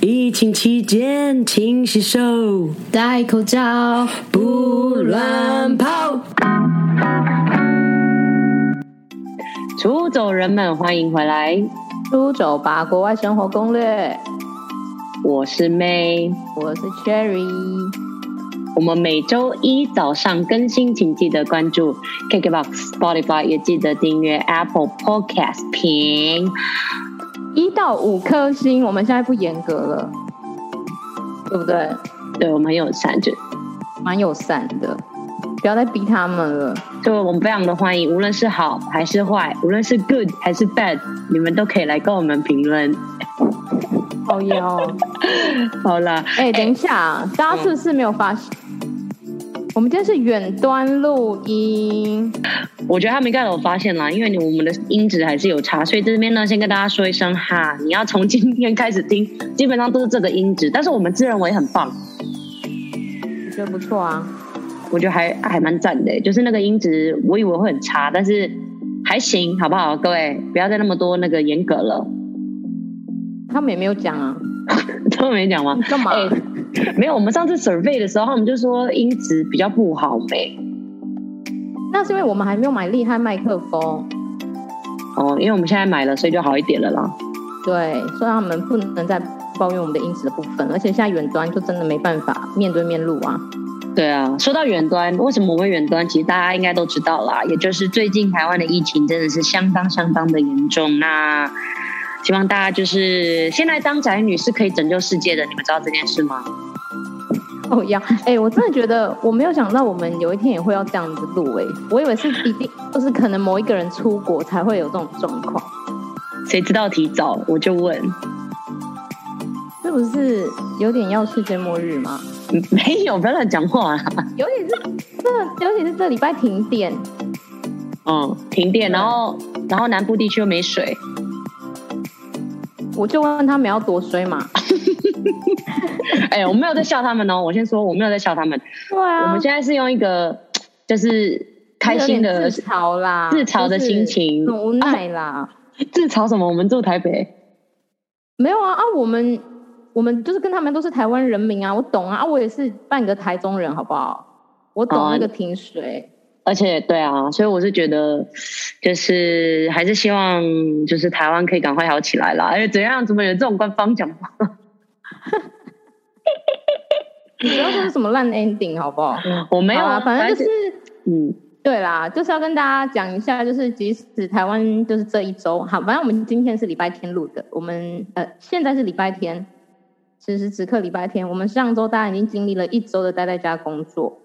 疫情期间，勤洗手，戴口罩，不乱跑。出走人们，欢迎回来！出走吧，国外生活攻略。我是 May，我是 Cherry。我们每周一早上更新，请记得关注 KKBOX、Spotify，也记得订阅 Apple Podcast 评。一到五颗星，我们现在不严格了，对不对？对，我们很友善，就蛮友善的，不要再逼他们了。就我们非常的欢迎，无论是好还是坏，无论是 good 还是 bad，你们都可以来跟我们评论。好哟，好了，哎、欸，等一下，欸、大家是不是没有发现？我们今天是远端录音，我觉得他们应该有发现啦，因为你我们的音质还是有差，所以这边呢，先跟大家说一声哈，你要从今天开始听，基本上都是这个音质，但是我们自认为很棒，我觉得不错啊，我觉得还还蛮赞的，就是那个音质，我以为会很差，但是还行，好不好？各位不要再那么多那个严格了，他们也没有讲啊，他们没讲吗？干嘛？欸没有，我们上次 survey 的时候，他们就说音质比较不好呗。那是因为我们还没有买厉害麦克风。哦，因为我们现在买了，所以就好一点了啦。对，所以他们不能再抱怨我们的音质的部分，而且现在远端就真的没办法面对面录啊。对啊，说到远端，为什么我们远端？其实大家应该都知道啦，也就是最近台湾的疫情真的是相当相当的严重。那希望大家就是现在当宅女是可以拯救世界的，你们知道这件事吗？哦，要哎，我真的觉得我没有想到我们有一天也会要这样子录哎，我以为是一定就是可能某一个人出国才会有这种状况，谁知道提早我就问，是不是有点要世界末日吗？没有，不要乱讲话啊！尤其是这，尤其是这礼拜停电，嗯，停电，然后然后南部地区又没水。我就问他们要多衰嘛？哎、欸，我没有在笑他们哦。我先说，我没有在笑他们。对啊，我们现在是用一个就是开心的自嘲啦，自嘲的心情，很无奈啦、啊。自嘲什么？我们住台北，没有啊啊！我们我们就是跟他们都是台湾人民啊，我懂啊啊！我也是半个台中人，好不好？我懂那个停水。啊而且，对啊，所以我是觉得，就是还是希望，就是台湾可以赶快好起来啦。哎，怎样？怎么有这种官方讲话？你不要说是什么烂 ending 好不好？我没有啊，反正就是，嗯，对啦，就是要跟大家讲一下，就是即使台湾就是这一周，好，反正我们今天是礼拜天录的，我们呃现在是礼拜天，此时此刻礼拜天，我们上周大家已经经历了一周的待在家工作。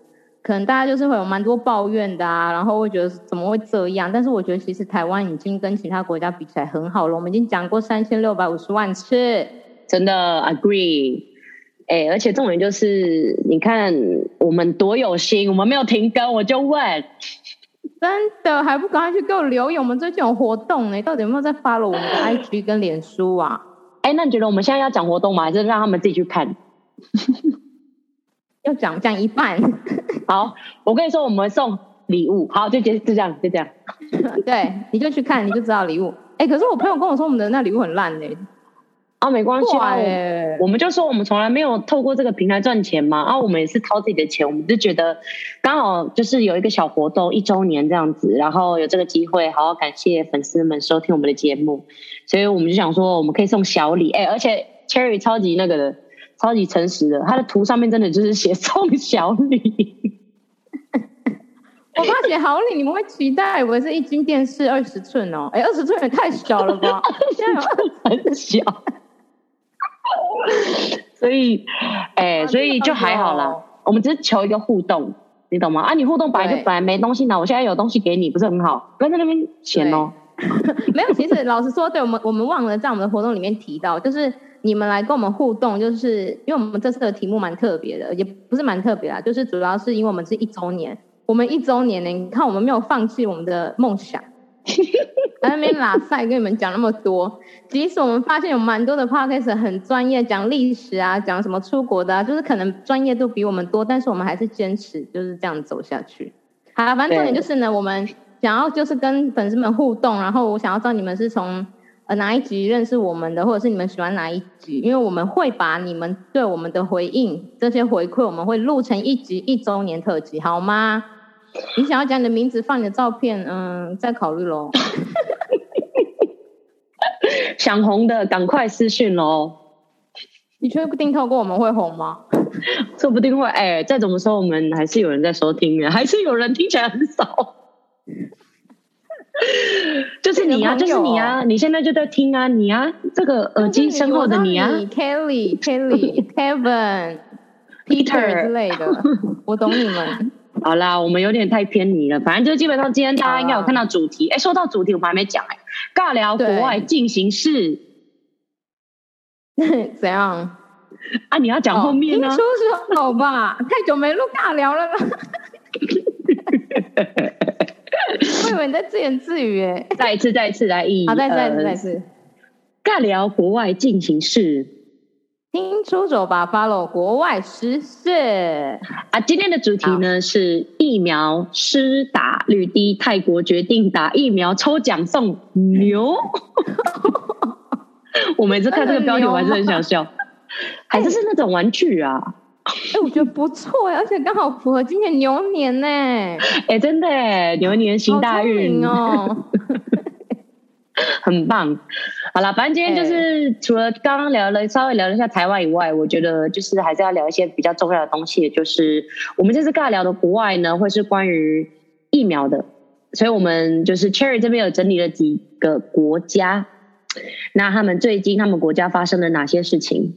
可能大家就是会有蛮多抱怨的啊，然后会觉得怎么会这样？但是我觉得其实台湾已经跟其他国家比起来很好了。我们已经讲过三千六百五十万次，真的 agree。哎，而且重点就是，你看我们多有心，我们没有停更，我就问，真的还不赶快去给我留言？我们最近有活动呢，到底有没有在 follow 我们的 IG 跟脸书啊？哎，那你觉得我们现在要讲活动吗？还是让他们自己去看？要讲讲一半，好，我跟你说，我们送礼物，好，就结就这样，就这样，对，你就去看，你就知道礼物。哎、欸，可是我朋友跟我说，我们的那礼物很烂呢。啊，没关系啊，我们就说我们从来没有透过这个平台赚钱嘛，啊，我们也是掏自己的钱，我们就觉得刚好就是有一个小活动，一周年这样子，然后有这个机会，好好感谢粉丝们收听我们的节目，所以我们就想说，我们可以送小礼，哎、欸，而且 Cherry 超级那个的。超级诚实的，他的图上面真的就是写送小礼。我怕写好礼，你们会期待，我是一斤电视二十寸哦，哎，二十寸也太小了吧？现在有很小，所以，哎、欸，所以就还好啦。我们只是求一个互动，你懂吗？啊，你互动本来就本来没东西拿，我现在有东西给你，不是很好？不要在那边嫌哦。没有，其实老实说，对我们我们忘了在我们的活动里面提到，就是。你们来跟我们互动，就是因为我们这次的题目蛮特别的，也不是蛮特别啦，就是主要是因为我们是一周年，我们一周年呢，你看我们没有放弃我们的梦想，在那边拉赛跟你们讲那么多，即使我们发现有蛮多的 podcast 很专业，讲历史啊，讲什么出国的啊，就是可能专业度比我们多，但是我们还是坚持就是这样走下去。好，反正重点就是呢，我们想要就是跟粉丝们互动，然后我想要知道你们是从。呃哪一集认识我们的，或者是你们喜欢哪一集，因为我们会把你们对我们的回应这些回馈，我们会录成一集一周年特辑，好吗？你想要讲你的名字，放你的照片，嗯，再考虑喽。想红的赶快私讯喽！你确定透过我们会红吗？说不定会。哎、欸，再怎么说，我们还是有人在收听的，还是有人听起来很少。就是你啊，就是你啊，你现在就在听啊，你啊，这个耳机身后的你啊，Kelly、Kelly、Kevin、Peter 之类的，我懂你们。好啦，我们有点太偏离了，反正就基本上今天大家应该有看到主题。哎、uh,，说到主题，我们还没讲哎、欸，尬聊国外进行式，怎样？啊，你要讲后面呢？说说好吧，太久没录尬聊了吧？我以为你在自言自语哎。再一次，再一次来一，好，再再次，再次。尬聊国外进行式，听出走吧，follow 国外时事啊。今天的主题呢是疫苗施打率低，泰国决定打疫苗抽奖送牛。我每次看这个标题，我还是很想笑。还是是那种玩具啊？哎、欸，我觉得不错哎，而且刚好符合今年牛年呢。哎、欸，真的哎，牛年行大运哦，很棒。好了，反正今天就是、欸、除了刚刚聊了稍微聊了一下台湾以外，我觉得就是还是要聊一些比较重要的东西，就是我们这次尬聊的国外呢，会是关于疫苗的，所以我们就是 Cherry 这边有整理了几个国家，那他们最近他们国家发生了哪些事情？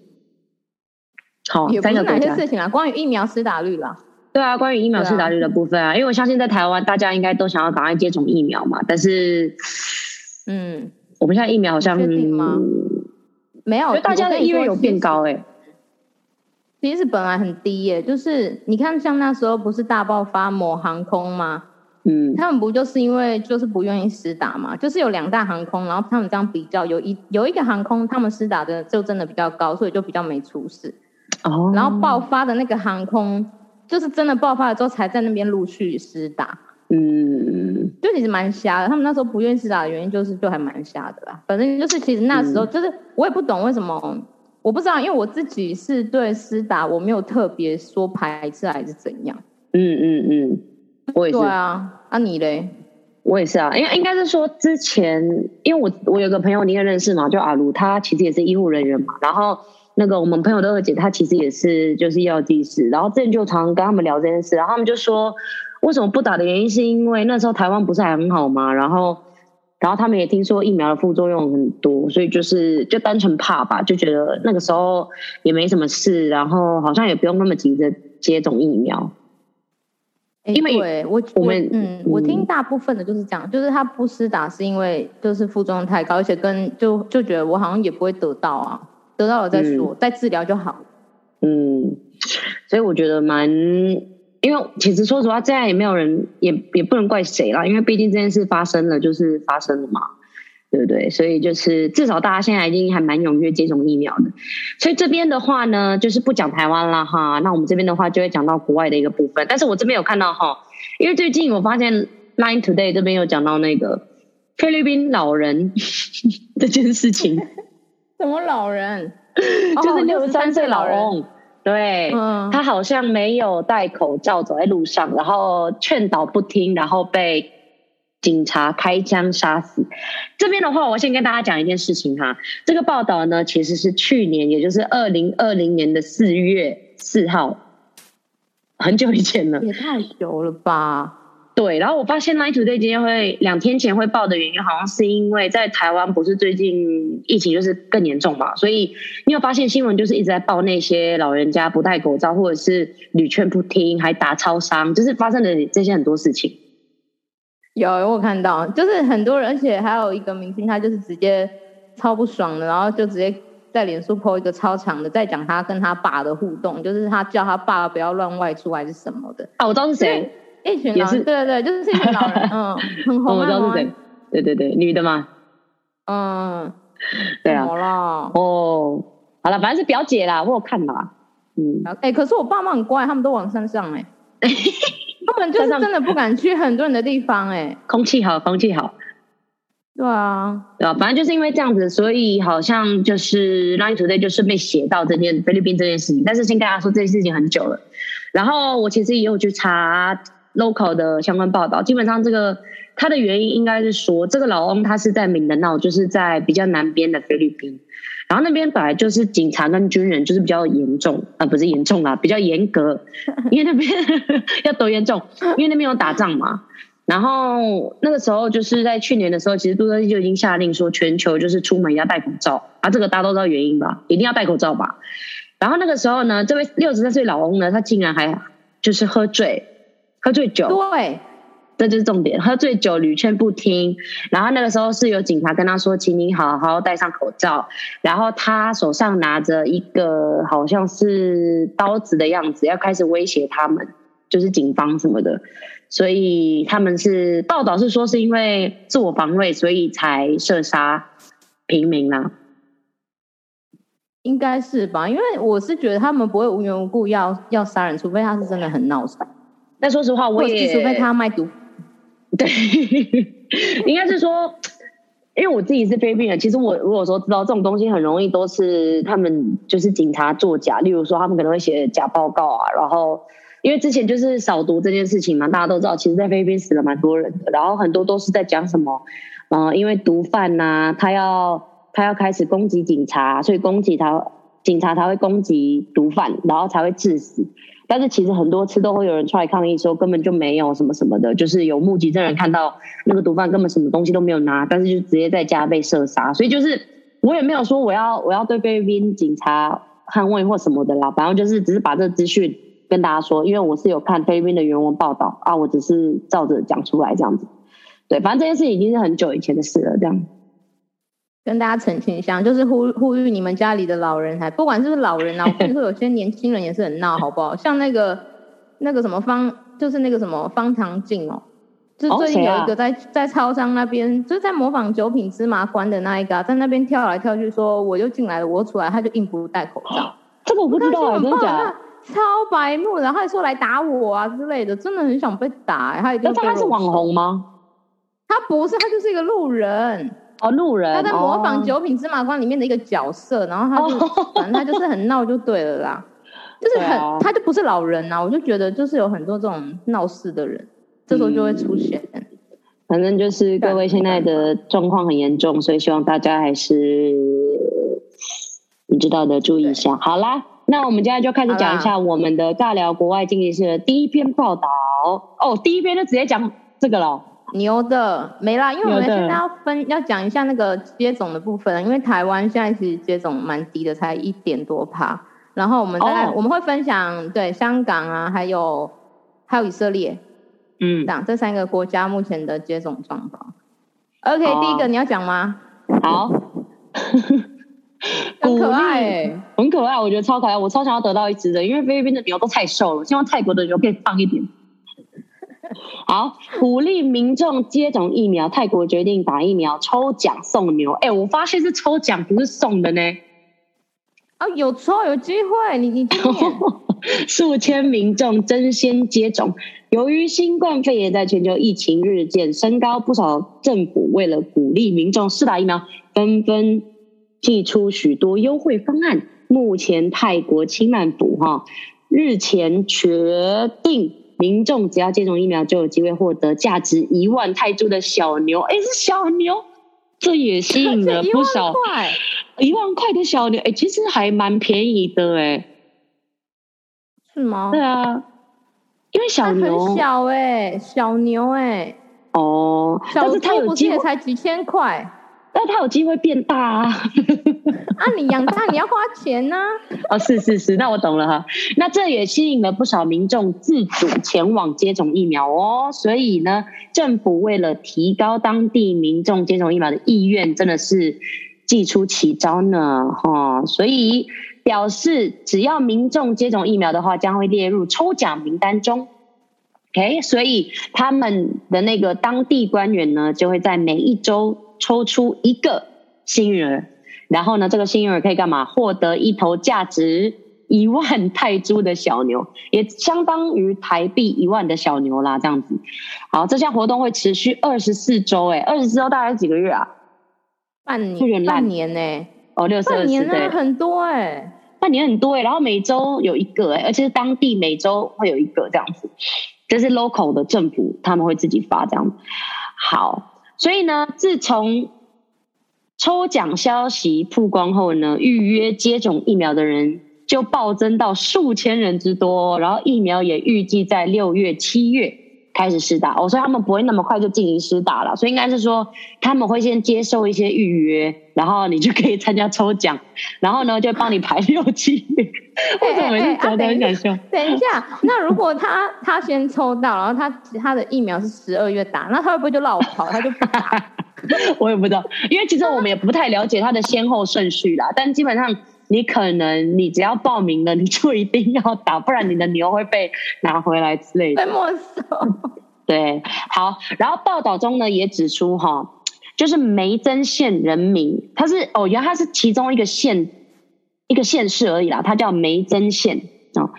好，也不是哪些事情啊？关于疫苗施打率啦。对啊，关于疫苗施打率的部分啊，啊因为我相信在台湾，大家应该都想要赶快接种疫苗嘛。但是，嗯，我们现在疫苗好像没有，大家的意愿有变高哎、欸。其实本来很低耶、欸，就是你看，像那时候不是大爆发某航空吗？嗯，他们不就是因为就是不愿意施打嘛？就是有两大航空，然后他们这样比较，有一有一个航空他们施打的就真的比较高，所以就比较没出事。哦，然后爆发的那个航空，就是真的爆发了之后，才在那边陆续施打。嗯，就其实蛮瞎的。他们那时候不愿意施打的原因，就是就还蛮瞎的啦。反正就是其实那时候，就是我也不懂为什么，我不知道，因为我自己是对施打我没有特别说排斥还是怎样。嗯嗯嗯，我也是。对啊，啊你嘞？我也是啊，因为应该是说之前，因为我我有个朋友你也认识嘛，就阿卢，他其实也是医护人员嘛，然后。那个我们朋友的二姐，她其实也是就是药剂师，然后之前就常常跟他们聊这件事，然后他们就说，为什么不打的原因是因为那时候台湾不是还很好吗？然后，然后他们也听说疫苗的副作用很多，所以就是就单纯怕吧，就觉得那个时候也没什么事，然后好像也不用那么急着接种疫苗。因为对我我们嗯，我听大部分的就是这样，就是他不施打是因为就是副作用太高，而且跟就就觉得我好像也不会得到啊。得到了再说，嗯、再治疗就好。嗯，所以我觉得蛮，因为其实说实话，这样也没有人，也也不能怪谁啦，因为毕竟这件事发生了，就是发生了嘛，对不对？所以就是至少大家现在已经还蛮踊跃接种疫苗的。所以这边的话呢，就是不讲台湾啦哈，那我们这边的话就会讲到国外的一个部分。但是我这边有看到哈，因为最近我发现 Line Today 这边有讲到那个菲律宾老人 这件事情。什么老人？就是六十三岁老人，对，嗯，他好像没有戴口罩走在路上，然后劝导不听，然后被警察开枪杀死。这边的话，我先跟大家讲一件事情哈，这个报道呢，其实是去年，也就是二零二零年的四月四号，很久以前了，也太久了吧。对，然后我发现 Nine Today 今天会两天前会报的原因，好像是因为在台湾不是最近疫情就是更严重嘛，所以你有发现新闻就是一直在报那些老人家不戴口罩，或者是屡劝不听，还打超商，就是发生的这些很多事情。有，我有看到，就是很多人，而且还有一个明星，他就是直接超不爽的，然后就直接在脸书 po 一个超长的，在讲他跟他爸的互动，就是他叫他爸不要乱外出还是什么的。啊，我知道是谁。一群老人，对对对，就是一群老人，嗯，很红。我知道是谁，对对对，女的嘛，嗯，对啊，哦，好了，反正是表姐啦，我有看啦，嗯，哎、欸，可是我爸妈很乖，他们都往山上哎、欸，他们就是真的不敢去很多人的地方哎、欸，空气好，空气好，对啊，对啊，反正就是因为这样子，所以好像就是 Line Today 就顺便写到这件菲律宾这件事情。但是先跟大家说，这件事情很久了。然后我其实也有去查 local 的相关报道，基本上这个它的原因应该是说，这个老翁他是在明德闹，就是在比较南边的菲律宾。然后那边本来就是警察跟军人就是比较严重啊，不是严重啦，比较严格，因为那边 要多严重，因为那边有打仗嘛。然后那个时候就是在去年的时候，其实杜特蒂就已经下令说，全球就是出门要戴口罩啊，这个大家都知道原因吧？一定要戴口罩吧。然后那个时候呢，这位六十三岁老翁呢，他竟然还就是喝醉，喝醉酒。对，这就是重点，喝醉酒屡劝不听。然后那个时候是有警察跟他说，请你好好戴上口罩。然后他手上拿着一个好像是刀子的样子，要开始威胁他们，就是警方什么的。所以他们是报道是说是因为自我防卫，所以才射杀平民啦、啊，应该是吧？因为我是觉得他们不会无缘无故要要杀人，除非他是真的很闹事。但说实话，我也除非他卖毒。对，应该是说，因为我自己是菲律宾人，其实我如果说知道这种东西很容易都是他们就是警察作假，例如说他们可能会写假报告啊，然后。因为之前就是扫毒这件事情嘛，大家都知道，其实，在菲律宾死了蛮多人的。然后很多都是在讲什么，呃，因为毒贩呐、啊，他要他要开始攻击警察，所以攻击他，警察才会攻击毒贩，然后才会致死。但是其实很多次都会有人出来抗议说，根本就没有什么什么的，就是有目击证人看到那个毒贩根本什么东西都没有拿，但是就直接在家被射杀。所以就是我也没有说我要我要对菲律宾警察捍卫或什么的啦，反正就是只是把这资讯。跟大家说，因为我是有看菲律宾的原文报道啊，我只是照着讲出来这样子。对，反正这件事已经是很久以前的事了。这样跟大家澄清一下，就是呼呼吁你们家里的老人，还不管是不是老人啊，我跟你说，有些年轻人也是很闹，好不好？像那个那个什么方，就是那个什么方唐镜哦，就最近有一个在、哦啊、在超商那边，就是在模仿九品芝麻官的那一个，在那边跳来跳去，说我就进来了，我出来，他就硬不戴口罩。这个我不知道，真的假的？超白目，然后还说来打我啊之类的，真的很想被打、欸。他一定他是网红吗？他不是，他就是一个路人哦，路人。他在模仿《九品芝麻官》里面的一个角色，哦、然后他就、哦、反正他就是很闹就对了啦，就是很、啊、他就不是老人啊，我就觉得就是有很多这种闹事的人，这时候就会出现。嗯、反正就是各位现在的状况很严重，所以希望大家还是你知道的注意一下。好啦。那我们接下来就开始讲一下我们的尬聊国外经济室的第一篇报道哦，第一篇就直接讲这个了，牛的没啦，因为我们现在要分要讲一下那个接种的部分，因为台湾现在其实接种蛮低的，才一点多趴，然后我们再、哦、我们会分享对香港啊，还有还有以色列，嗯，这样这三个国家目前的接种状况。OK，、哦、第一个你要讲吗？好。很可爱、欸，很可爱，我觉得超可爱，我超想要得到一只的，因为菲律宾的牛都太瘦了，希望泰国的牛可以胖一点。好，鼓励民众接种疫苗，泰国决定打疫苗抽奖送牛。哎、欸，我发现是抽奖，不是送的呢。啊，有抽有机会，你你 数千民众争先接种，由于新冠肺炎在全球疫情日渐升高，不少政府为了鼓励民众试打疫苗，纷纷。寄出许多优惠方案。目前泰国清迈府哈日前决定，民众只要接种疫苗就有机会获得价值一万泰铢的小牛。哎，是小牛，这也吸引了 不少一万块的小牛。哎，其实还蛮便宜的哎，是吗？对啊，因为小牛很小哎，小牛哎，哦，但是它有机会才几千块。但它有机会变大啊！啊，你养大你要花钱呢、啊。哦，是是是，那我懂了哈。那这也吸引了不少民众自主前往接种疫苗哦。所以呢，政府为了提高当地民众接种疫苗的意愿，真的是祭出奇招呢哈。所以表示，只要民众接种疫苗的话，将会列入抽奖名单中。OK，所以他们的那个当地官员呢，就会在每一周。抽出一个幸运儿，然后呢，这个幸运儿可以干嘛？获得一头价值一万 泰铢的小牛，也相当于台币一万的小牛啦，这样子。好，这项活动会持续二十四周，哎，二十四周大概几个月啊？半年，半年呢、欸？哦，六十二年呢，很多哎、欸，半年很多哎、欸，然后每周有一个哎、欸，而且是当地每周会有一个这样子，这是 local 的政府他们会自己发这样子。好，所以呢，自从抽奖消息曝光后呢，预约接种疫苗的人就暴增到数千人之多，然后疫苗也预计在六月、七月开始施打哦，所以他们不会那么快就进行施打了，所以应该是说他们会先接受一些预约，然后你就可以参加抽奖，然后呢就帮你排六七月。我怎么每次讲都很想笑？等一下，那如果他他先抽到，然后他他的疫苗是十二月打，那他会不会就落跑？他就不打？我也不知道，因为其实我们也不太了解它的先后顺序啦。但基本上，你可能你只要报名了，你就一定要打，不然你的牛会被拿回来之类的。被没收。对，好。然后报道中呢也指出哈，就是梅曾县人民，它是哦，原来它是其中一个县一个县市而已啦，它叫梅曾县哦。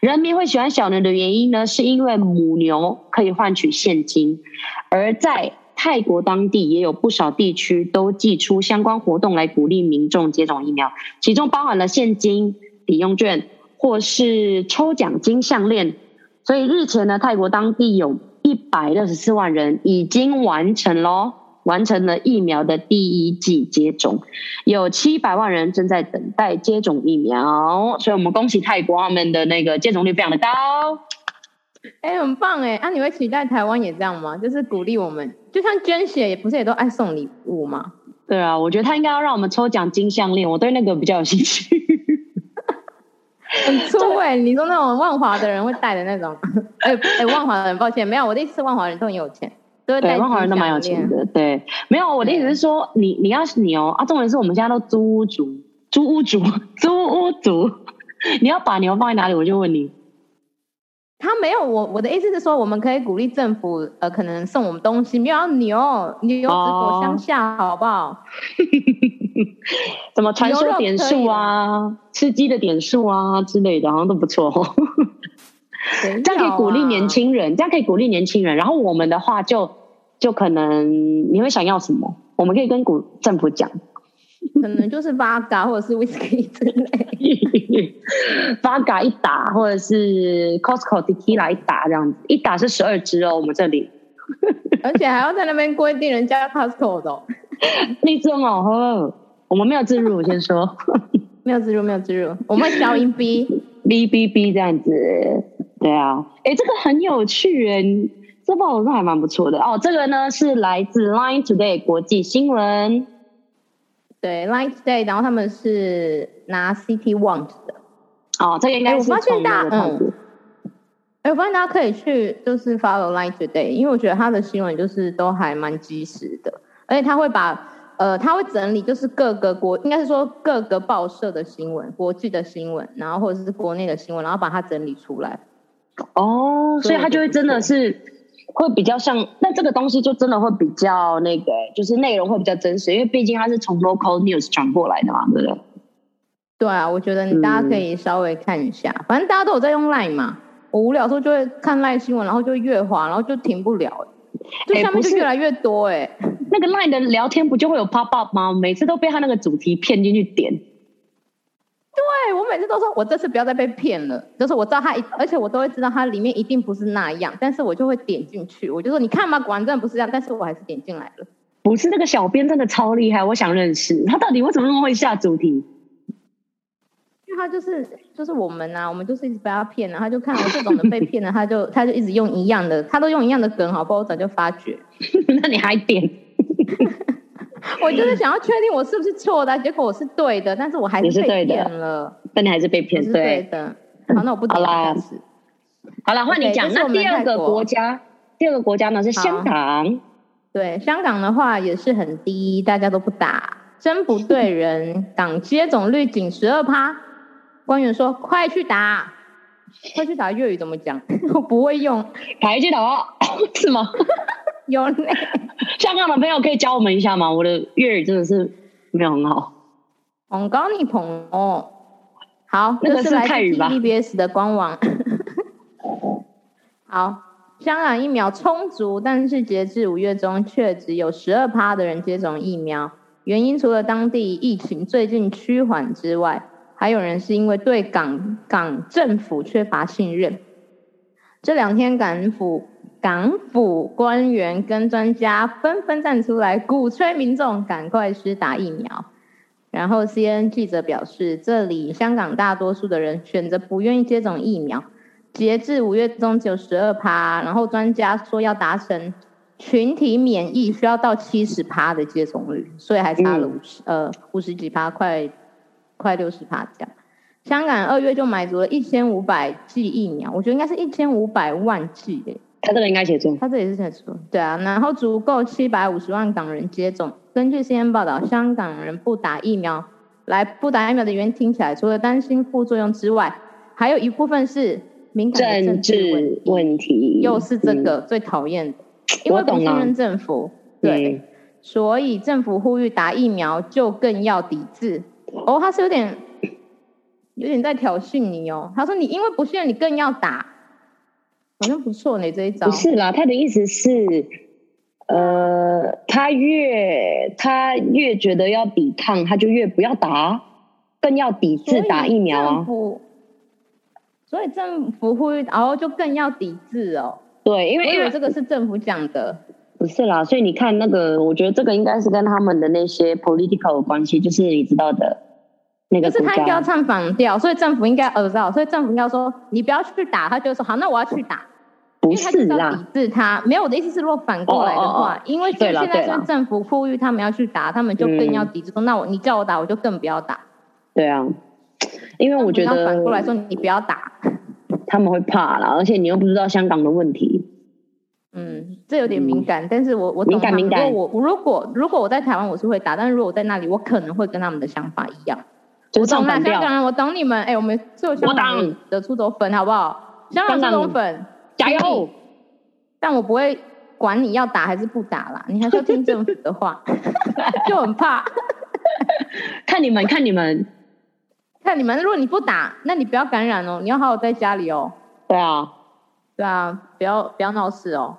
人民会喜欢小牛的原因呢，是因为母牛可以换取现金，而在。泰国当地也有不少地区都祭出相关活动来鼓励民众接种疫苗，其中包含了现金抵用券或是抽奖金项链。所以日前呢，泰国当地有一百六十四万人已经完成咯，完成了疫苗的第一剂接种，有七百万人正在等待接种疫苗。所以我们恭喜泰国他们的那个接种率非常的高。哎、很棒哎！啊，你会期待台湾也这样吗？就是鼓励我们，就像捐血，也不是也都爱送礼物吗？对啊，我觉得他应该要让我们抽奖金项链，我对那个比较有兴趣。很粗哎！你说那种万华的人会戴的那种？哎 哎、欸欸，万华的人，抱歉，没有，我的意思是万华人都很有钱，都会戴。万华人都蛮有钱的，对，没有，我的意思是说，你你要是你哦啊，重点是我们现在都租屋族，租屋族，租屋族，你要把牛放在哪里？我就问你。他没有我，我的意思是说，我们可以鼓励政府，呃，可能送我们东西，没有牛，牛只裹乡下，好不好？怎么传说点数啊，吃鸡的点数啊之类的，好像都不错。啊、这样可以鼓励年轻人，这样可以鼓励年轻人。然后我们的话就，就就可能你会想要什么，我们可以跟古政府讲。可能就是八嘎或者是 whisky 之类，八嘎一打，或者是 Costco Tequila 一打这样子，一打是十二支哦，我们这里，而且还要在那边规定人家 Costco 的，你这么喝，我们没有自入，我先说，没有自入，没有自入，我们小音 B B B B 这样子，对啊，哎，这个很有趣哎，这报道还蛮不错的。哦，这个呢是来自 Line Today 国际新闻。对，Line Today，然后他们是拿 City Want 的。哦，这个应该是。我发现大家，嗯，哎，我发现大家可以去就是 follow Line Today，因为我觉得他的新闻就是都还蛮及时的，而且他会把呃，他会整理就是各个国，应该是说各个报社的新闻、国际的新闻，然后或者是国内的新闻，然后把它整理出来。哦，所以他就会真的是。会比较像，那这个东西就真的会比较那个，就是内容会比较真实，因为毕竟它是从 local news 传过来的嘛，对不对？对啊，我觉得你大家可以稍微看一下，嗯、反正大家都有在用 Line 嘛。我无聊的时候就会看 Line 新闻，然后就越滑，然后就停不了，就下面就越来越多哎、欸。那个 Line 的聊天不就会有 pop up 吗？每次都被他那个主题骗进去点。对，我每次都说，我这次不要再被骗了。就是我知道他一，而且我都会知道他里面一定不是那样，但是我就会点进去。我就说，你看嘛，果然真的不是这样，但是我还是点进来了。不是那个小编真的超厉害，我想认识他到底为什么那么会下主题？因为他就是就是我们啊，我们就是一直被他骗啊，他就看我这种的被骗了，他就 他就一直用一样的，他都用一样的梗，好不好？我早就发觉。那你还点？我就是想要确定我是不是错的，结果我是对的，但是我还是被骗了。但你还是被骗，是对的。好，那我不点了。好了，换你讲。那第二个国家，第二个国家呢是香港。对，香港的话也是很低，大家都不打，真不对人。港接种率仅十二趴。官员说：“快去打，快去打。”粤语怎么讲？我不会用。快去打，是吗？有呢。香港的朋友可以教我们一下吗？我的粤语真的是没有很好。红高你捧哦。好，那个是泰语吧？TVBS 的官网。好，香港疫苗充足，但是截至五月中却只有十二趴的人接种疫苗。原因除了当地疫情最近趋缓之外，还有人是因为对港港政府缺乏信任。这两天港府港府官员跟专家纷纷站出来鼓吹民众赶快施打疫苗。然后 CNN 记者表示，这里香港大多数的人选择不愿意接种疫苗。截至五月中只有十二趴，然后专家说要达成群体免疫需要到七十趴的接种率，所以还差了五十、嗯、呃五十几趴，快快六十趴这样。香港二月就买足了一千五百剂疫苗，我觉得应该是一千五百万剂诶。他这个应该写错，他这里是写错，对啊，然后足够七百五十万港人接种。根据 CNN 报道，香港人不打疫苗，来不打疫苗的原因听起来，除了担心副作用之外，还有一部分是。敏感政治问题，又是这个最讨厌的，嗯、因为不信任政府，对、嗯，所以政府呼吁打疫苗就更要抵制。哦，他是有点有点在挑衅你哦。他说你因为不信任，你更要打，好像不错呢这一招。不是啦，他的意思是，呃，他越他越觉得要抵抗，他就越不要打，更要抵制打疫苗啊。所以政府呼吁，然后就更要抵制哦。对，因为因为这个是政府讲的，不是啦。所以你看那个，我觉得这个应该是跟他们的那些 political 有关系，就是你知道的，那个。就是他应该要唱反调，所以政府应该耳道，所以政府应该说你不要去打，他就说好，那我要去打。不是啦，抵制他。没有，我的意思是，如果反过来的话，哦哦哦因为现在是政府呼吁他们要去打，他们就更要抵制。说、嗯、那我你叫我打，我就更不要打。对啊。因为我觉得反过来说，你不要打，他们会怕啦，而且你又不知道香港的问题。嗯，这有点敏感，嗯、但是我我懂。敏感敏感。我如果如果我在台湾，我是会打，但是如果我在那里，我可能会跟他们的想法一样。就是、我懂啦，香港人，我懂你们。哎、欸，我们是有香港的出走粉，好不好？香港出走粉，加油！但我不会管你要打还是不打啦，你还是要听政府的话，就很怕。看你们，看你们。看你们，如果你不打，那你不要感染哦，你要好好在家里哦。对啊，对啊，不要不要闹事哦。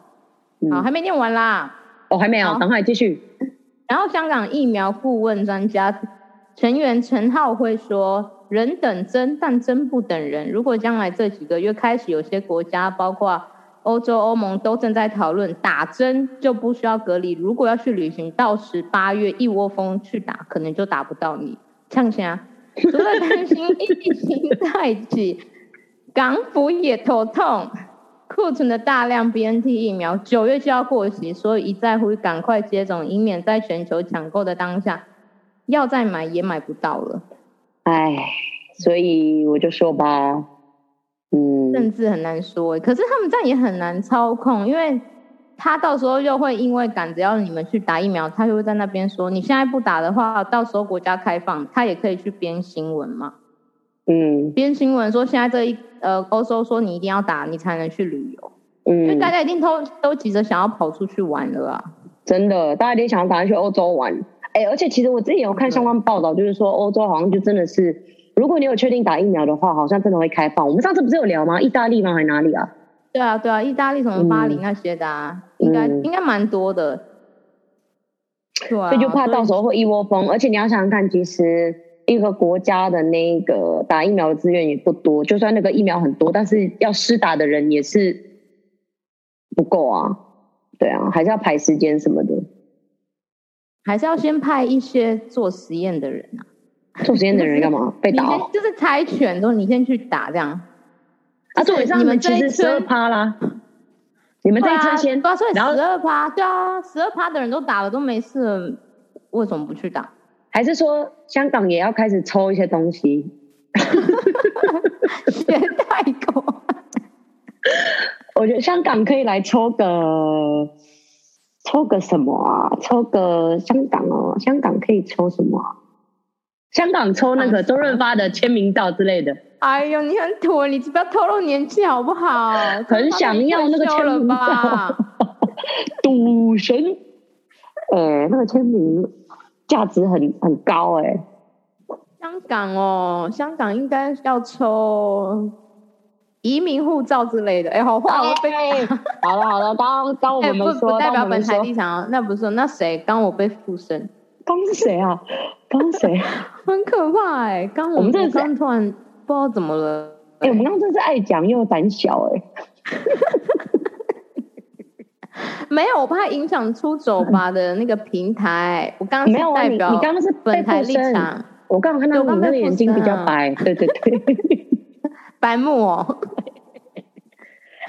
嗯、好，还没念完啦。哦，还没有，赶快继续。然后，香港疫苗顾问专家成员陈浩辉说：“人等针，但针不等人。如果将来这几个月开始，有些国家，包括欧洲、欧盟，都正在讨论打针就不需要隔离。如果要去旅行，到时八月一窝蜂去打，可能就打不到你。呛声。”除了担心疫情再起，港府也头痛，库存的大量 BNT 疫苗九月就要过期，所以一再呼吁赶快接种，以免在全球抢购的当下，要再买也买不到了。哎，所以我就说吧，嗯，甚至很难说，可是他们这样也很难操控，因为。他到时候又会因为赶着要你们去打疫苗，他就会在那边说：“你现在不打的话，到时候国家开放，他也可以去编新闻嘛。”嗯，编新闻说现在这一呃欧洲说你一定要打，你才能去旅游。嗯，因为大家一定都都急着想要跑出去玩了啊！真的，大家一定想要赶快去欧洲玩。哎，而且其实我之前有看相关报道，就是说欧洲好像就真的是，如果你有确定打疫苗的话，好像真的会开放。我们上次不是有聊吗？意大利吗？还是哪里啊？对啊，对啊，意大利什么巴黎那些的啊，嗯、应该、嗯、应该蛮多的。对啊，所以就怕到时候会一窝蜂，而且你要想想看，其实一个国家的那个打疫苗的资源也不多，就算那个疫苗很多，但是要施打的人也是不够啊。对啊，还是要排时间什么的，还是要先派一些做实验的人啊。做实验的人干嘛？被打、哦？就是猜拳，说你先去打这样。啊，对，你们其实十二趴啦，你们这一圈先，对啊，所以十二趴，对啊，十二趴的人都打了都没事了，为什么不去打？还是说香港也要开始抽一些东西？学太多。我觉得香港可以来抽个，抽个什么啊？抽个香港哦，香港可以抽什么啊？香港抽那个周润发的签名照之类的。哎呦，你很土，你不要透露年纪好不好？很想要那个签名照。赌神，哎、欸，那个签名价值很很高哎、欸。香港哦，香港应该要抽移民护照之类的。哎，好话我被。好了好了，刚刚我们说，不代表本台立场哦。那不是，那谁？刚我被附身。刚是谁啊？刚谁？很可怕哎！刚我们这刚突然不知道怎么了。哎，我们刚刚真是爱讲又胆小哎。没有，我怕影响出走吧的那个平台。我刚刚没有代表，你刚刚是本台立场。我刚刚看到你那个眼睛比较白，对对对，白目哦。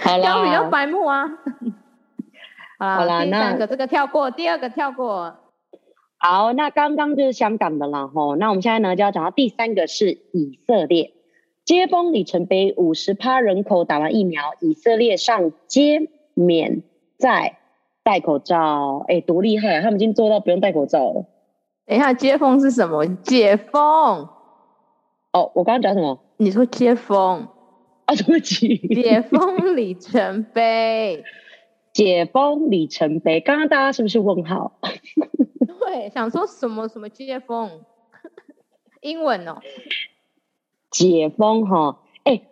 好了，刚比较白目啊。好了，第三个这个跳过，第二个跳过。好，那刚刚就是香港的啦吼。那我们现在呢就要讲到第三个是以色列，接风里程碑，五十趴人口打完疫苗，以色列上街免再戴口罩。哎，多厉害啊！他们已经做到不用戴口罩了。等一下，接风是什么？解封。哦，我刚刚讲什么？你说接风啊？对不起，解封里程碑，解封里程碑。刚刚大家是不是问号？对，想说什么什么接风？英文哦。解封哈，哎，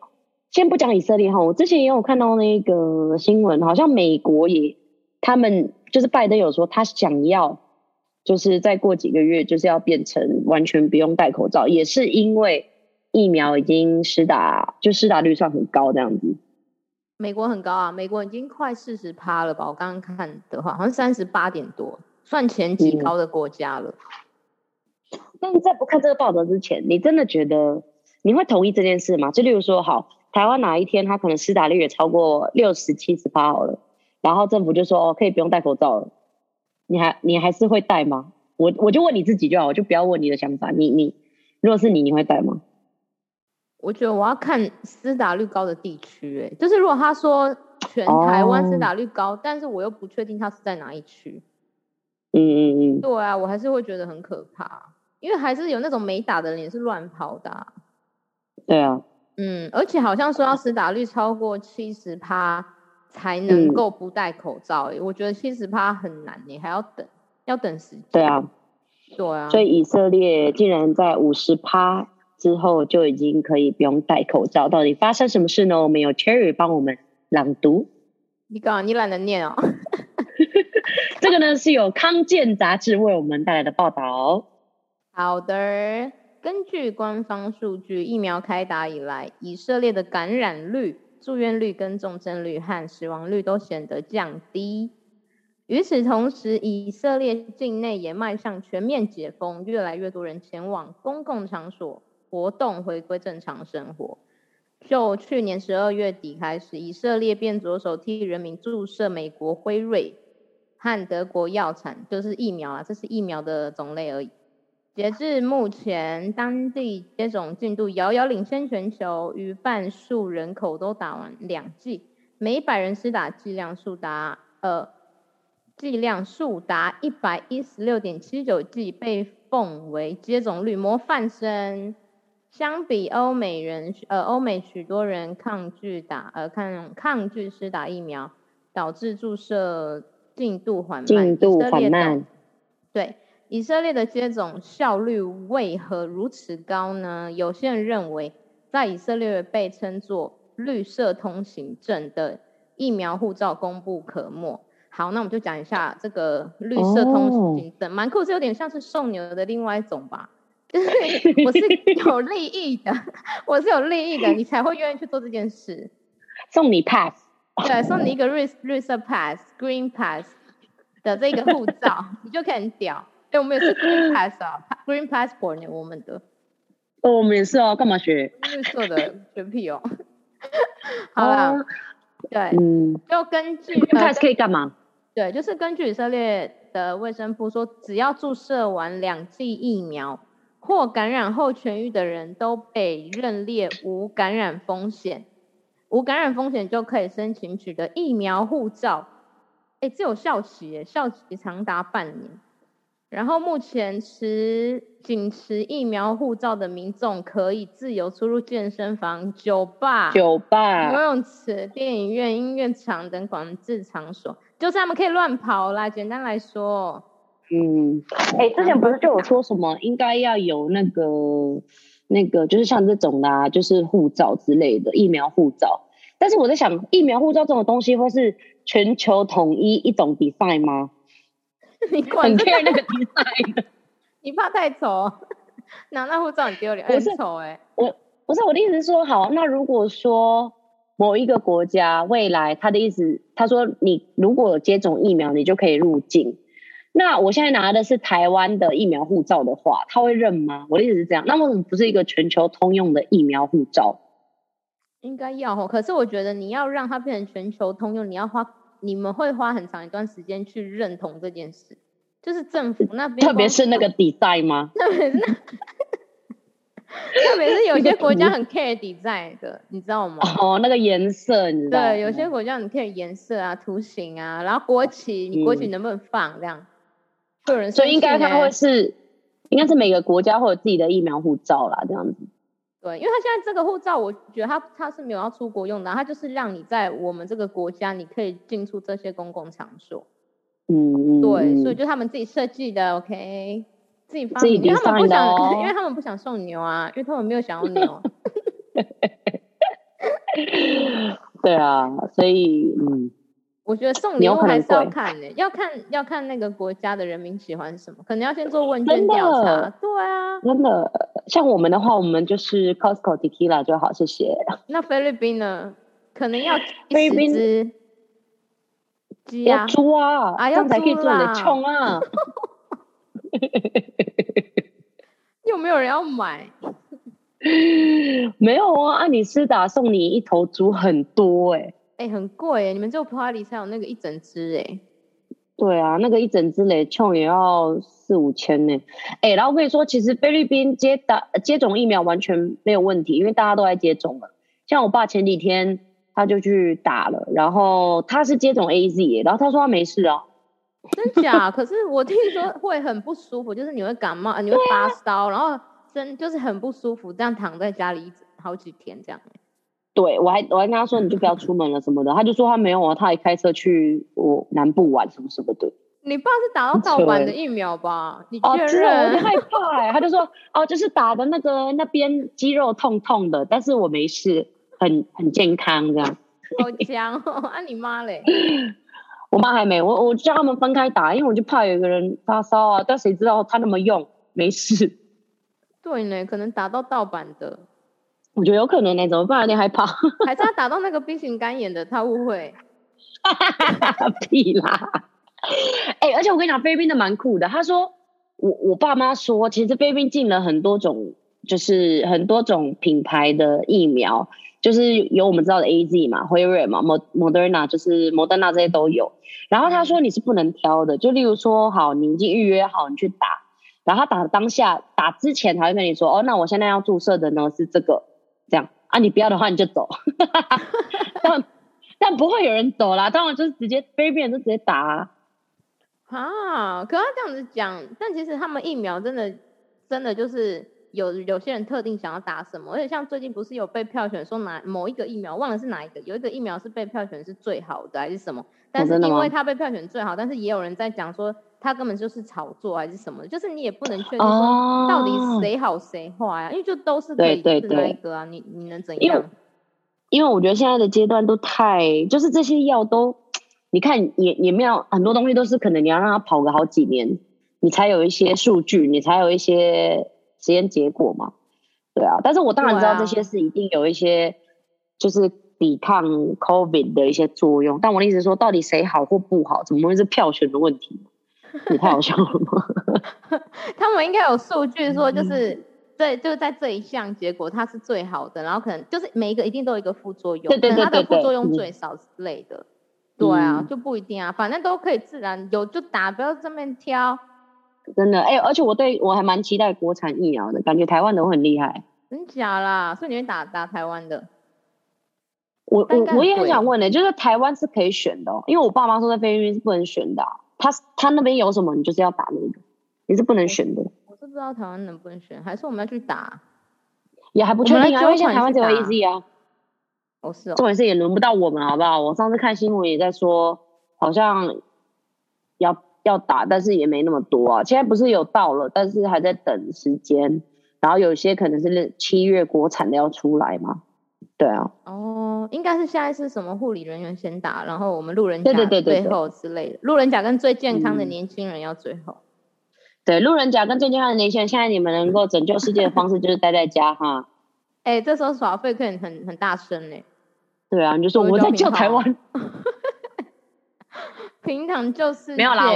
先不讲以色列哈，我之前也有看到那个新闻，好像美国也，他们就是拜登有说他想要。就是再过几个月，就是要变成完全不用戴口罩，也是因为疫苗已经施打，就施打率算很高这样子。美国很高啊，美国已经快四十趴了吧？我刚刚看的话，好像三十八点多，算前几高的国家了。嗯。但是在不看这个报道之前，你真的觉得你会同意这件事吗？就例如说，好，台湾哪一天他可能施打率也超过六十七十趴好了，然后政府就说哦，可以不用戴口罩了。你还你还是会戴吗？我我就问你自己就好，我就不要问你的想法。你你如果是你，你会戴吗？我觉得我要看施打率高的地区，哎，就是如果他说全台湾施打率高，哦，但是我又不确定他是在哪一区。嗯嗯嗯。对啊，我还是会觉得很可怕，因为还是有那种没打的人也是乱跑的啊。对啊。嗯，而且好像说要施打率超过七十趴。才能够不戴口罩，嗯，我觉得七十趴很难，你还要等，要等时间。对啊，对啊。所以以色列竟然在五十趴之后就已经可以不用戴口罩，到底发生什么事呢？我们有 Cherry 帮我们朗读。你搞，你懒得念哦。这个呢是有康健杂志为我们带来的报道。好的，根据官方数据，疫苗开打以来，以色列的感染率。住院率跟重症率和死亡率都显得降低。与此同时，以色列境内也迈向全面解封，越来越多人前往公共场所活动，回归正常生活。就去年十二月底开始，以色列便着手替人民注射美国辉瑞和德国药厂，就是疫苗啊，这是疫苗的种类而已。截至目前，当地接种进度遥遥领先全球，逾半数人口都打完两剂，每百人施打剂量数达呃剂量数达一百一十六点七九剂，被奉为接种率模范生。相比欧美人呃欧美许多人抗拒打呃抗抗拒施打疫苗，导致注射进度缓慢。进度缓慢。对。以色列的接种效率为何如此高呢？有些人认为，在以色列被称作“绿色通行证”的疫苗护照功不可没。好，那我们就讲一下这个绿色通行证，蛮、oh. 酷，是有点像是送牛的另外一种吧？就是我是有利益的，我是有利益的，你才会愿意去做这件事。送你 pass，对，送你一个绿绿色 pass，green pass 的这个护照，你就可以很屌。哎，我们也是 green pass 啊，green passport 呢，我们的。哦，我们也是哦，干嘛学？绿色的 学屁哦。好了，哦，对，嗯，就根据 green pass 可以干嘛？对，就是根据以色列的卫生部说，只要注射完两剂疫苗或感染后痊愈的人都被认列无感染风险，无感染风险就可以申请取得疫苗护照。哎，这有效期耶，效期长达半年。然后目前持仅持疫苗护照的民众可以自由出入健身房、酒吧、酒吧、游泳池、电影院、音乐场等管制场所，就是他们可以乱跑啦。简单来说，嗯，哎、欸，之前不是就有说什么应该要有那个那个，就是像这种的、啊，就是护照之类的疫苗护照。但是我在想，疫苗护照这种东西会是全球统一一种 design 吗？你管很 care 那个 design 你怕太丑？拿那护照很丢脸，很丑哎。我不是我的意思是说，好，那如果说某一个国家未来他的意思，他说你如果有接种疫苗，你就可以入境。那我现在拿的是台湾的疫苗护照的话，他会认吗？我的意思是这样。那为什么不是一个全球通用的疫苗护照？应该要哦。可是我觉得你要让它变成全球通用，你要花，你们会花很长一段时间去认同这件事。就是政府那边，特别是那个 design 吗？特别是，特别是有些国家很 care design 的，你知道吗？哦，那个颜色，你知道？对，有些国家很 care 颜色啊、图形啊，然后国旗，你国旗能不能放这样？嗯个人，所以应该他会是，应该是每个国家会有自己的疫苗护照啦，这样子。对，因为他现在这个护照，我觉得他他是没有要出国用的，他就是让你在我们这个国家，你可以进出这些公共场所。嗯，对，所以就他们自己设计的，OK，自己发明，因为他们不想，因为他们不想送牛啊，因为他们没有想要牛。对啊，所以嗯。我觉得送礼物还是要看的，要看要看那个国家的人民喜欢什么，可能要先做问卷调查。对啊，真的，像我们的话，我们就是 Costco Tequila 就好，谢谢。那菲律宾呢？可能要菲律宾鸡啊，猪啊，啊，这样才可以做你的葱啊。又没有人要买？没有啊，按你施打送你一头猪，很多哎、欸。哎、欸，很贵哎！你们只有 party 才有那个一整只哎。对啊，那个一整只雷，冲也要四五千呢。哎，然后我跟你说，其实菲律宾接打接种疫苗完全没有问题，因为大家都在接种了。像我爸前几天他就去打了，然后他是接种 AZ，然后他说他没事啊。真假？可是我听说会很不舒服，就是你会感冒，你会发烧，然后真就是很不舒服，这样躺在家里好几天这样。对，我还我还跟他说，你就不要出门了什么的，他就说他没有啊，他还开车去我南部玩什么什么的。你爸是打到盗版的疫苗吧？你确认？哦，我就害怕哎、欸，他就说哦，就是打的那个那边肌肉痛痛的，但是我没事，很很健康这样。好强哦！啊，你妈嘞？我妈还没，我我叫他们分开打，因为我就怕有一个人发烧啊，但谁知道他那么用没事。对呢，可能打到盗版的。我觉得有可能呢、欸，怎么办？有点害怕。还是他打到那个 B 型肝炎的，他误会。屁啦！哎、欸，而且我跟你讲，菲律宾的蛮酷的。他说，我我爸妈说，其实菲律宾进了很多种，就是很多种品牌的疫苗，就是有我们知道的 AZ 嘛、辉瑞嘛、莫莫德纳，就是莫德纳这些都有。然后他说你是不能挑的，就例如说，好，你已经预约好，你去打，然后他打当下打之前，他会跟你说，哦，那我现在要注射的呢是这个。这样啊，你不要的话你就走，但但不会有人走啦，当然就是直接飞遍就直接打啊。啊，可他这样子讲，但其实他们疫苗真的真的就是有有些人特定想要打什么，而且像最近不是有被票选说哪某一个疫苗，忘了是哪一个，有一个疫苗是被票选是最好的还是什么，但是因为他被票选最好，但是也有人在讲说。他根本就是炒作还是什么，就是你也不能确定说到底谁好谁坏呀，因为就都是可以是那一个啊，你你能怎样？因为因为我觉得现在的阶段都太，就是这些药都，你看也也没有很多东西都是可能你要让它跑个好几年，你才有一些数据，你才有一些实验结果嘛，对啊。但是我当然知道这些是一定有一些就是抵抗 COVID 的一些作用，但我的意思是说，到底谁好或不好，怎么会是票选的问题？你太好笑了吗？他们应该有数据说，就是对就是在这一项结果它是最好的，然后可能就是每一个一定都有一个副作用，对对对，它的副作用最少之类的。对啊，就不一定啊，反正都可以自然有就打，不要这么挑。真的，哎、欸，而且我对我还蛮期待国产疫苗的，感觉台湾的都很厉害。真假啦？所以你会打打台湾的？我我我也很想问呢、欸，就是台湾是可以选的、喔，因为我爸妈说在菲律宾是不能选的、啊。他他那边有什么，你就是要打那个，你是不能选的。我是不知道台湾能不能选，还是我们要去打？也还不确定啊，因为现在台湾只有 AZ 啊。哦，是哦。重点是也轮不到我们，好不好？我上次看新闻也在说，好像要要打，但是也没那么多啊。现在不是有到了，但是还在等时间。然后有些可能是七月国产的要出来嘛。对啊。哦，应该是现在是什么护理人员先打，然后我们路人甲最后之类的。路人甲跟最健康的年轻人要最后。嗯、对，路人甲跟最健康的年轻人，现在你们能够拯救世界的方式就是待在家哈。哎、欸，这时候耍费可以很很大声呢。对啊，你就说我在救台湾。平常就是没有啦，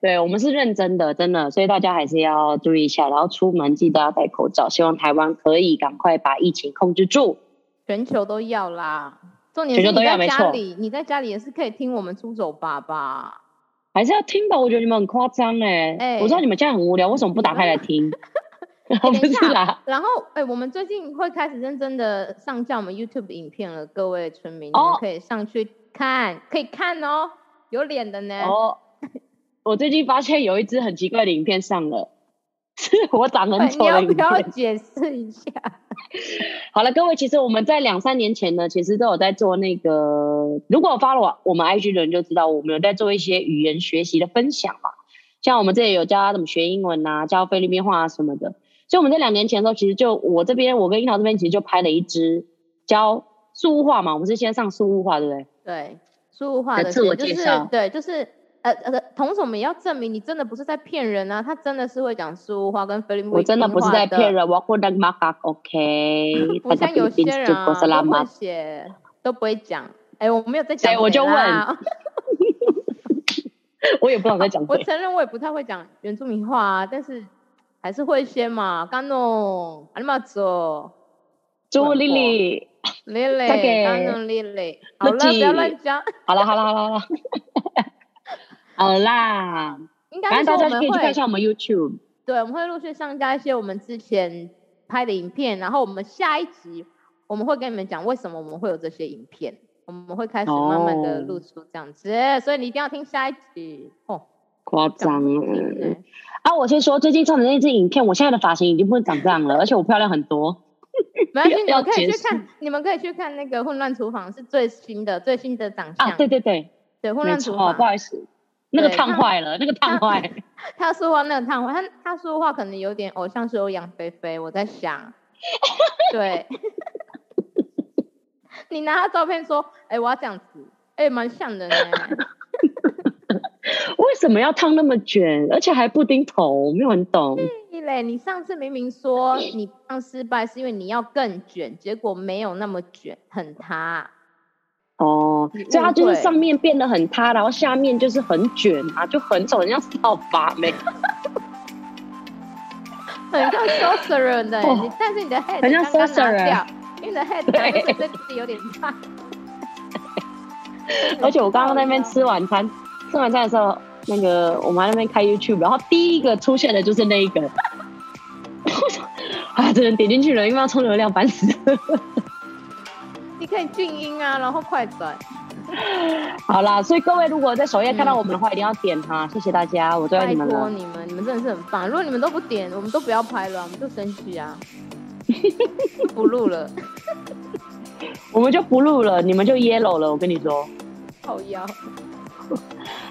对，我们是认真的，真的，所以大家还是要注意一下，然后出门记得要戴口罩。希望台湾可以赶快把疫情控制住，全球都要啦。重点是你在家里，你在家里也是可以听我们出走吧吧，还是要听吧？我觉得你们很夸张哎，欸、我知道你们现在很无聊，为什么不打开来听？不是啦，然后哎、欸，我们最近会开始认真的上架我们 YouTube 影片了，各位村民，你们可以上去看，可以看哦。有脸的呢？哦，我最近发现有一支很奇怪的影片上了，是 我长很丑的。你要不要解释一下？好了，各位，其实我们在两三年前呢，其实都有在做那个，如果 follow 我们 IG 的人就知道，我们有在做一些语言学习的分享嘛。像我们这里有教他怎么学英文啊，教菲律宾话啊什么的。所以我们在两年前的时候，其实就我这边，我跟樱桃这边其实就拍了一支教苏话嘛。我们是先上苏话，对不对？对。输入化的，的自我介绍，就是，对，就是呃呃，同时我们也要证明你真的不是在骗人啊，他真的是会讲苏武话跟菲律宾话。我真的不是在骗人，我会讲马卡，OK。不像有些人啊，都不会写，都不会讲。哎，我没有在讲。哎，我就问。我也不知道在讲。我承认我也不太会讲原住民话啊，但是还是会些嘛。干诺，阿里玛佐，朱丽丽。Lily，刚刚 Lily，好了，不要乱讲。好了，好了，好了，好了，好啦。应该是大家可以去看一下我们 YouTube。对，我们会陆续上架一些我们之前拍的影片，然后我们下一集我们会跟你们讲为什么我们会有这些影片，我们会开始慢慢的露出这样子，哦、所以你一定要听下一集哦。夸张了。啊，我先说，最近上的那支影片，我现在的发型已经不会长这样了，而且我漂亮很多。没关系，你们可以去看，你们可以去看那个《混乱厨房》，是最新的最新的长相。啊，对对对，对《混乱厨房》。不好意思，那个烫坏了，那个烫坏。他说话那个烫坏，他他说话可能有点偶像是欧阳菲菲，我在想。对。你拿他照片说，哎，我要这样子，哎，蛮像的呢。为什么要烫那么卷，而且还不丁头？我没有很懂。嘞，你上次明明说你烫失败是因为你要更卷，结果没有那么卷，很塌。哦，所以它就是上面变得很塌，然后下面就是很卷啊，就很丑，很像扫把妹。很像 sorcerer 的，你但是你的 head 很像 sorcerer，因为你的 head 刚刚这里有点差。而且我刚刚那边吃晚餐，吃晚餐的时候。那个我们在那边开 YouTube，然后第一个出现的就是那一个，啊，这人点进去了，因为要充流量，烦死了。你可以静音啊，然后快转。好啦，所以各位如果在首页看到我们的话，嗯、一定要点它，谢谢大家，我最爱你们了。拜托你们，你们真的是很棒。如果你们都不点，我们都不要拍了，我们就生气啊，不录了。我们就不录了，你们就 yellow 了，我跟你说。好呀。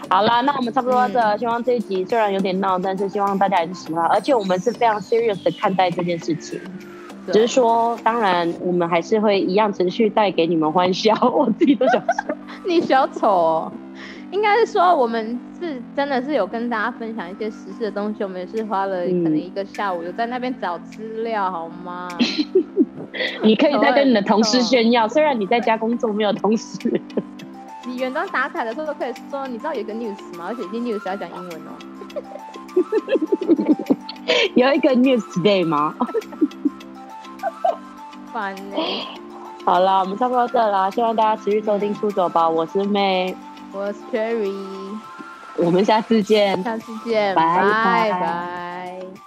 好啦，那我们差不多到这。嗯、希望这一集虽然有点闹，但是希望大家还是喜欢。而且我们是非常 serious 的看待这件事情，对只是说，当然我们还是会一样持续带给你们欢笑。我自己都想说，你小丑、哦，应该是说我们是真的是有跟大家分享一些时事的东西。我们也是花了可能一个下午，有在那边找资料，好吗？你可以再跟你的同事炫耀，虽然你在家工作没有同事。你远端打卡的时候都可以说，你知道有一个 news 吗？而且这 news 要讲英文哦。有一个 news today 吗？烦呢、欸。好啦，我们差不多到这啦，希望大家持续收听出走吧。我是 May，我是 Cherry，我们下次见。下次见，拜拜。拜拜。